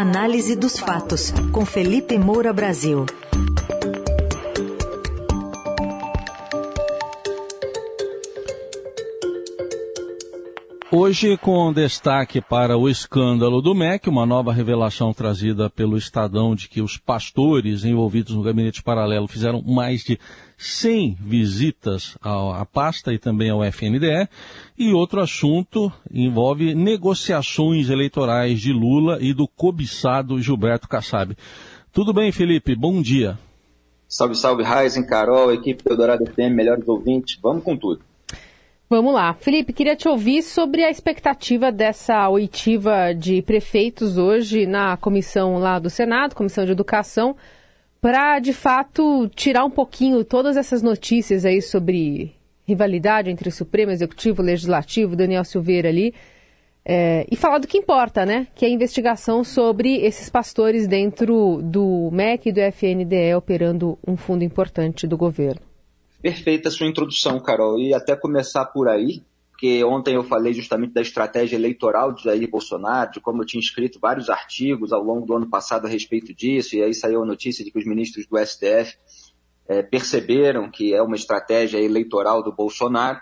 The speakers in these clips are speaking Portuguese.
Análise dos fatos, com Felipe Moura Brasil. Hoje, com destaque para o escândalo do MEC, uma nova revelação trazida pelo Estadão de que os pastores envolvidos no gabinete paralelo fizeram mais de 100 visitas à pasta e também ao FNDE. E outro assunto envolve negociações eleitorais de Lula e do cobiçado Gilberto Kassab. Tudo bem, Felipe? Bom dia. Salve, salve, Raizen, Carol, equipe Eldorado FM, melhores ouvintes. Vamos com tudo. Vamos lá. Felipe, queria te ouvir sobre a expectativa dessa oitiva de prefeitos hoje na comissão lá do Senado, Comissão de Educação, para de fato tirar um pouquinho todas essas notícias aí sobre rivalidade entre Supremo, Executivo, Legislativo, Daniel Silveira ali, é, e falar do que importa, né? Que é a investigação sobre esses pastores dentro do MEC e do FNDE operando um fundo importante do governo. Perfeita a sua introdução, Carol. E até começar por aí, porque ontem eu falei justamente da estratégia eleitoral de Jair Bolsonaro, de como eu tinha escrito vários artigos ao longo do ano passado a respeito disso, e aí saiu a notícia de que os ministros do STF é, perceberam que é uma estratégia eleitoral do Bolsonaro.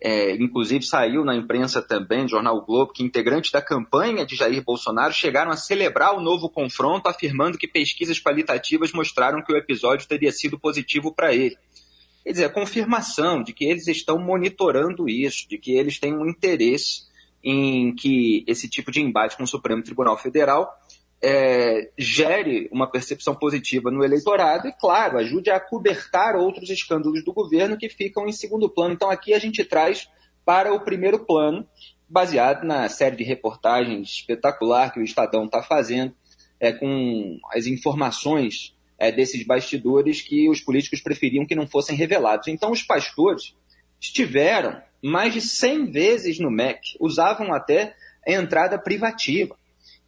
É, inclusive saiu na imprensa também, no Jornal o Globo, que integrantes da campanha de Jair Bolsonaro chegaram a celebrar o novo confronto, afirmando que pesquisas qualitativas mostraram que o episódio teria sido positivo para ele. Quer dizer, a confirmação de que eles estão monitorando isso, de que eles têm um interesse em que esse tipo de embate com o Supremo Tribunal Federal é, gere uma percepção positiva no eleitorado e, claro, ajude a cobertar outros escândalos do governo que ficam em segundo plano. Então, aqui a gente traz para o primeiro plano, baseado na série de reportagens espetacular que o Estadão está fazendo, é, com as informações é, desses bastidores que os políticos preferiam que não fossem revelados. Então, os pastores estiveram mais de 100 vezes no MEC, usavam até a entrada privativa.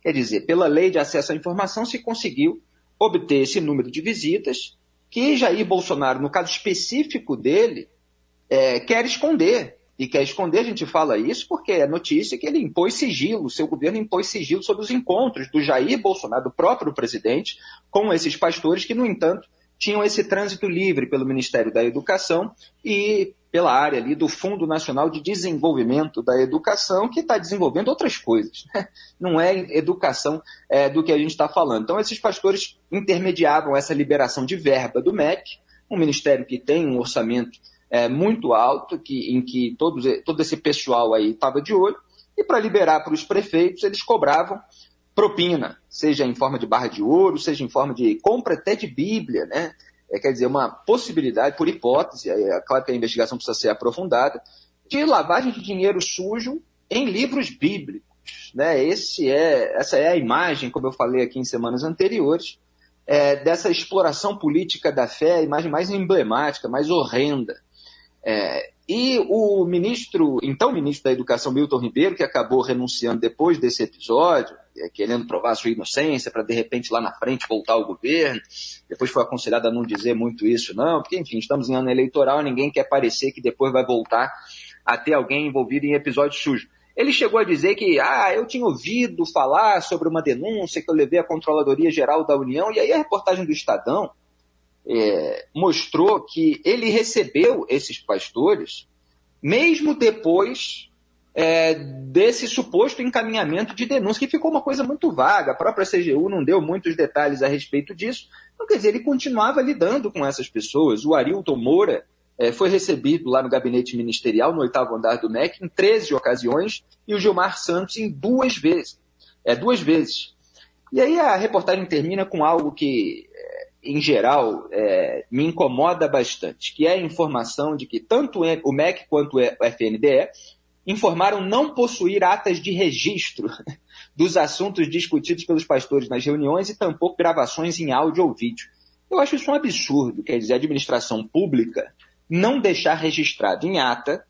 Quer dizer, pela lei de acesso à informação, se conseguiu obter esse número de visitas que Jair Bolsonaro, no caso específico dele, é, quer esconder e quer esconder, a gente fala isso porque é notícia que ele impôs sigilo, seu governo impôs sigilo sobre os encontros do Jair Bolsonaro, do próprio presidente, com esses pastores que, no entanto, tinham esse trânsito livre pelo Ministério da Educação e pela área ali do Fundo Nacional de Desenvolvimento da Educação, que está desenvolvendo outras coisas. Né? Não é educação é, do que a gente está falando. Então, esses pastores intermediavam essa liberação de verba do MEC, um ministério que tem um orçamento é, muito alto, que, em que todos, todo esse pessoal aí estava de olho, e para liberar para os prefeitos, eles cobravam propina, seja em forma de barra de ouro, seja em forma de compra até de Bíblia, né? É, quer dizer, uma possibilidade, por hipótese, é claro que a investigação precisa ser aprofundada, de lavagem de dinheiro sujo em livros bíblicos. Né? Esse é, essa é a imagem, como eu falei aqui em semanas anteriores, é, dessa exploração política da fé, a imagem mais emblemática, mais horrenda é, e o ministro, então ministro da Educação, Milton Ribeiro, que acabou renunciando depois desse episódio, é, querendo provar sua inocência para de repente lá na frente voltar ao governo, depois foi aconselhado a não dizer muito isso, não, porque enfim, estamos em ano eleitoral, ninguém quer parecer que depois vai voltar a ter alguém envolvido em episódio sujo. Ele chegou a dizer que, ah, eu tinha ouvido falar sobre uma denúncia que eu levei à Controladoria Geral da União, e aí a reportagem do Estadão é, mostrou que ele recebeu esses pastores mesmo depois é, desse suposto encaminhamento de denúncia, que ficou uma coisa muito vaga. A própria CGU não deu muitos detalhes a respeito disso. Então, quer dizer, ele continuava lidando com essas pessoas. O Arilton Moura é, foi recebido lá no gabinete ministerial, no oitavo andar do MEC, em 13 ocasiões, e o Gilmar Santos em duas vezes. É, duas vezes. E aí a reportagem termina com algo que em geral, é, me incomoda bastante, que é a informação de que tanto o MEC quanto o FNDE informaram não possuir atas de registro dos assuntos discutidos pelos pastores nas reuniões e tampouco gravações em áudio ou vídeo. Eu acho isso um absurdo, quer dizer, a administração pública não deixar registrado em ata,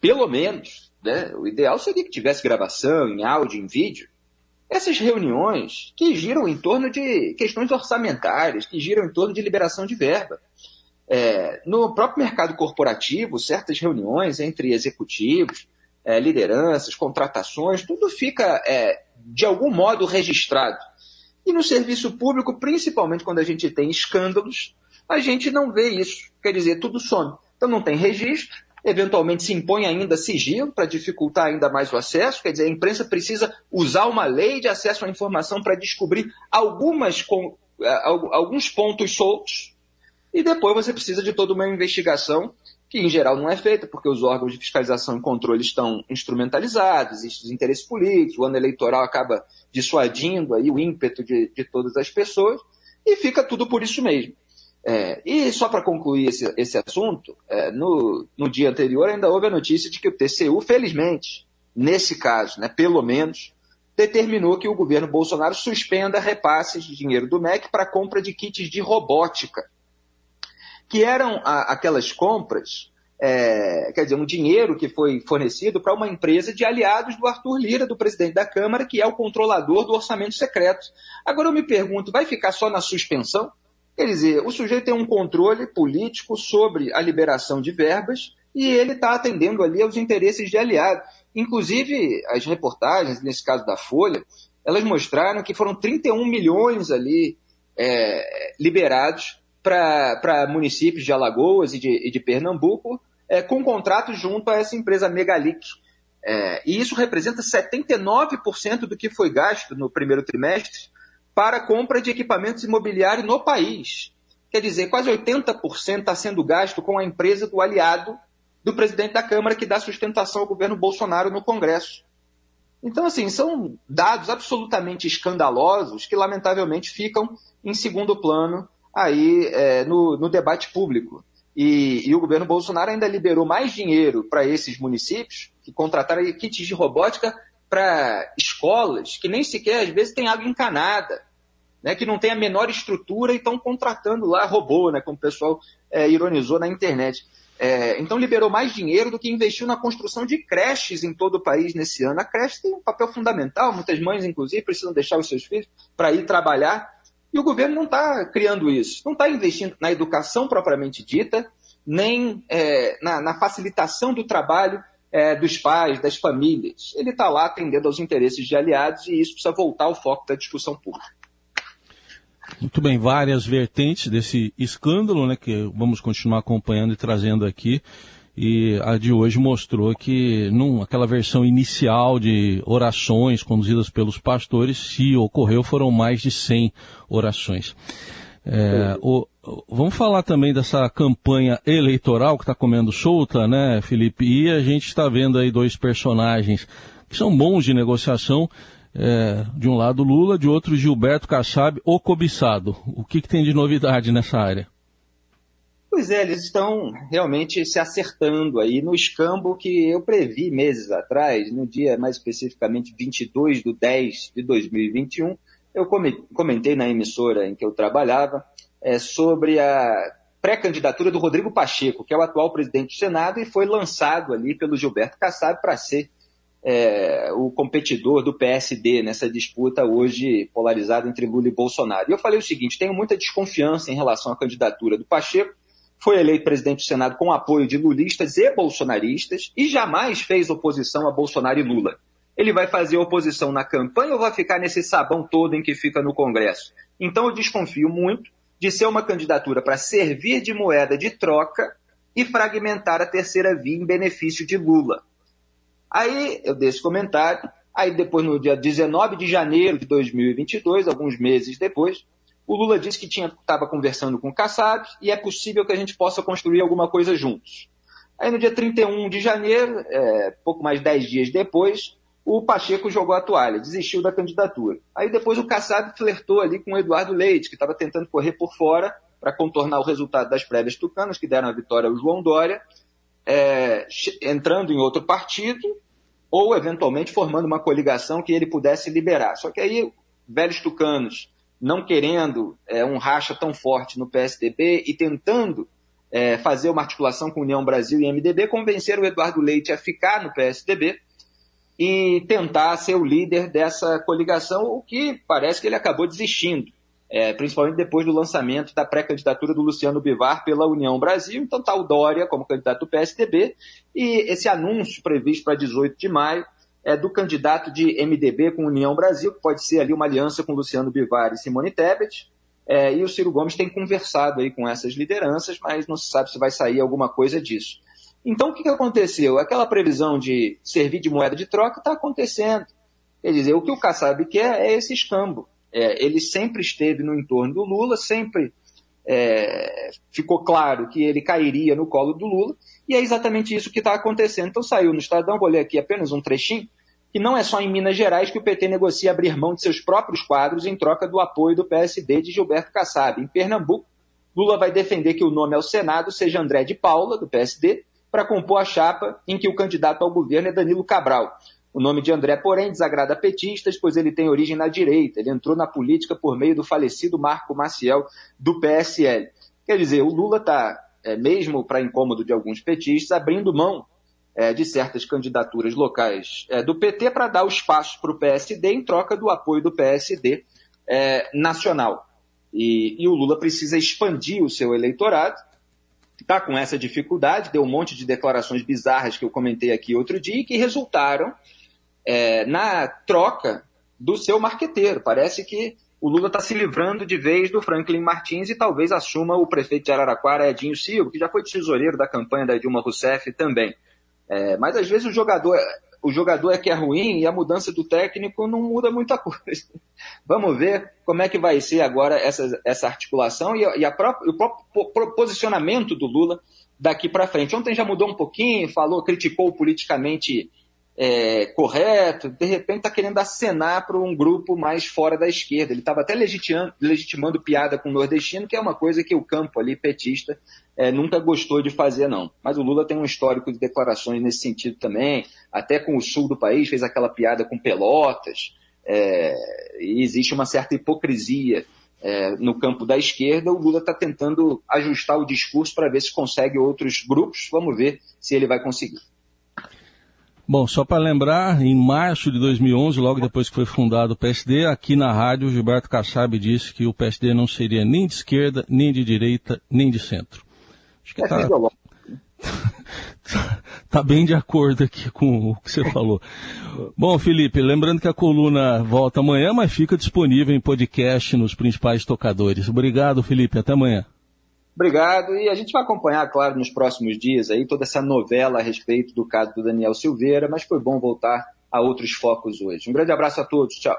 pelo menos, né, o ideal seria que tivesse gravação em áudio, em vídeo, essas reuniões que giram em torno de questões orçamentárias, que giram em torno de liberação de verba. É, no próprio mercado corporativo, certas reuniões entre executivos, é, lideranças, contratações, tudo fica, é, de algum modo, registrado. E no serviço público, principalmente quando a gente tem escândalos, a gente não vê isso. Quer dizer, tudo some. Então não tem registro, eventualmente se impõe ainda sigilo para dificultar ainda mais o acesso. Quer dizer, a imprensa precisa usar uma lei de acesso à informação para descobrir algumas, eh, alguns pontos soltos. E depois você precisa de toda uma investigação que em geral não é feita, porque os órgãos de fiscalização e controle estão instrumentalizados, existem os interesses políticos, o ano eleitoral acaba dissuadindo aí o ímpeto de, de todas as pessoas, e fica tudo por isso mesmo. É, e só para concluir esse, esse assunto, é, no, no dia anterior ainda houve a notícia de que o TCU, felizmente, nesse caso, né, pelo menos, determinou que o governo Bolsonaro suspenda repasses de dinheiro do MEC para compra de kits de robótica, que eram a, aquelas compras, é, quer dizer, um dinheiro que foi fornecido para uma empresa de aliados do Arthur Lira, do presidente da Câmara, que é o controlador do orçamento secreto. Agora eu me pergunto, vai ficar só na suspensão? Quer dizer, o sujeito tem um controle político sobre a liberação de verbas e ele está atendendo ali aos interesses de aliado. Inclusive, as reportagens, nesse caso da Folha, elas mostraram que foram 31 milhões ali é, liberados para municípios de Alagoas e de, e de Pernambuco, é, com contrato junto a essa empresa Megalic. É, e isso representa 79% do que foi gasto no primeiro trimestre para compra de equipamentos imobiliários no país. Quer dizer, quase 80% está sendo gasto com a empresa do aliado do presidente da Câmara que dá sustentação ao governo Bolsonaro no Congresso. Então, assim, são dados absolutamente escandalosos que, lamentavelmente, ficam em segundo plano aí é, no, no, debate público. E, e, o governo Bolsonaro ainda liberou mais dinheiro para esses municípios que contrataram kits de robótica para escolas que nem sequer, às vezes, tem água encanada né, que não tem a menor estrutura e estão contratando lá robô, né, como o pessoal é, ironizou na internet. É, então liberou mais dinheiro do que investiu na construção de creches em todo o país nesse ano. A creche tem um papel fundamental, muitas mães, inclusive, precisam deixar os seus filhos para ir trabalhar. E o governo não está criando isso, não está investindo na educação propriamente dita, nem é, na, na, facilitação do trabalho é, dos pais, das famílias. Ele está lá atendendo aos interesses de aliados e isso precisa voltar ao foco da discussão pública. Muito bem, várias vertentes desse escândalo, né, que vamos continuar acompanhando e trazendo aqui. E a de hoje mostrou que num, aquela versão inicial de orações conduzidas pelos pastores, se ocorreu, foram mais de 100 orações. É, o, vamos falar também dessa campanha eleitoral que está comendo solta, né, Felipe? E a gente está vendo aí dois personagens que são bons de negociação é, de um lado Lula, de outro Gilberto Kassab, o cobiçado. O que, que tem de novidade nessa área? Pois é, eles estão realmente se acertando aí no escambo que eu previ meses atrás, no dia mais especificamente 22 de 10 de 2021, eu comentei na emissora em que eu trabalhava é, sobre a pré-candidatura do Rodrigo Pacheco, que é o atual presidente do Senado e foi lançado ali pelo Gilberto Kassab para ser é, o competidor do PSD nessa disputa hoje polarizada entre Lula e Bolsonaro. E eu falei o seguinte: tenho muita desconfiança em relação à candidatura do Pacheco. Foi eleito presidente do Senado com apoio de lulistas e bolsonaristas e jamais fez oposição a Bolsonaro e Lula. Ele vai fazer oposição na campanha ou vai ficar nesse sabão todo em que fica no Congresso? Então eu desconfio muito de ser uma candidatura para servir de moeda de troca e fragmentar a terceira via em benefício de Lula. Aí eu dei esse comentário, aí depois no dia 19 de janeiro de 2022, alguns meses depois, o Lula disse que estava conversando com o Kassab e é possível que a gente possa construir alguma coisa juntos. Aí no dia 31 de janeiro, é, pouco mais de 10 dias depois, o Pacheco jogou a toalha, desistiu da candidatura. Aí depois o Kassab flertou ali com o Eduardo Leite, que estava tentando correr por fora para contornar o resultado das prévias tucanas, que deram a vitória ao João Dória, é, entrando em outro partido ou eventualmente formando uma coligação que ele pudesse liberar. Só que aí, velhos tucanos, não querendo é, um racha tão forte no PSDB e tentando é, fazer uma articulação com União Brasil e MDB, convenceram o Eduardo Leite a ficar no PSDB e tentar ser o líder dessa coligação, o que parece que ele acabou desistindo é, principalmente depois do lançamento da pré-candidatura do Luciano Bivar pela União Brasil. Então está o Dória como candidato do PSDB e esse anúncio previsto para 18 de maio é do candidato de MDB com União Brasil, que pode ser ali uma aliança com Luciano Bivar e Simone Tebet. É, e o Ciro Gomes tem conversado aí com essas lideranças, mas não se sabe se vai sair alguma coisa disso. Então, o que, que aconteceu? Aquela previsão de servir de moeda de troca está acontecendo. Quer dizer, o que o Kassab quer é esse escambo. É, ele sempre esteve no entorno do Lula, sempre é, ficou claro que ele cairia no colo do Lula, e é exatamente isso que está acontecendo. Então saiu no Estadão, vou ler aqui apenas um trechinho, que não é só em Minas Gerais que o PT negocia abrir mão de seus próprios quadros em troca do apoio do PSD de Gilberto Kassab. Em Pernambuco, Lula vai defender que o nome ao Senado seja André de Paula, do PSD, para compor a chapa em que o candidato ao governo é Danilo Cabral. O nome de André, porém, desagrada petistas, pois ele tem origem na direita. Ele entrou na política por meio do falecido Marco Maciel, do PSL. Quer dizer, o Lula está, é, mesmo para incômodo de alguns petistas, abrindo mão é, de certas candidaturas locais é, do PT para dar o espaço para o PSD em troca do apoio do PSD é, nacional. E, e o Lula precisa expandir o seu eleitorado está com essa dificuldade, deu um monte de declarações bizarras que eu comentei aqui outro dia e que resultaram é, na troca do seu marqueteiro. Parece que o Lula está se livrando de vez do Franklin Martins e talvez assuma o prefeito de Araraquara, Edinho Silva, que já foi tesoureiro da campanha da Dilma Rousseff também. É, mas às vezes o jogador, o jogador é que é ruim e a mudança do técnico não muda muita coisa. Vamos ver como é que vai ser agora essa, essa articulação e, e a própria, o próprio posicionamento do Lula daqui para frente. Ontem já mudou um pouquinho, falou, criticou politicamente é, correto, de repente está querendo acenar para um grupo mais fora da esquerda. Ele estava até legitimando, legitimando, piada com o nordestino, que é uma coisa que o campo ali petista é, nunca gostou de fazer, não. Mas o Lula tem um histórico de declarações nesse sentido também, até com o sul do país, fez aquela piada com Pelotas, é, e existe uma certa hipocrisia é, no campo da esquerda. O Lula está tentando ajustar o discurso para ver se consegue outros grupos. Vamos ver se ele vai conseguir. Bom, só para lembrar, em março de 2011, logo depois que foi fundado o PSD, aqui na rádio, Gilberto Kassab disse que o PSD não seria nem de esquerda, nem de direita, nem de centro. Acho que está tá bem de acordo aqui com o que você falou. Bom, Felipe, lembrando que a coluna volta amanhã, mas fica disponível em podcast nos principais tocadores. Obrigado, Felipe. Até amanhã. Obrigado. E a gente vai acompanhar, claro, nos próximos dias aí toda essa novela a respeito do caso do Daniel Silveira, mas foi bom voltar a outros focos hoje. Um grande abraço a todos. Tchau.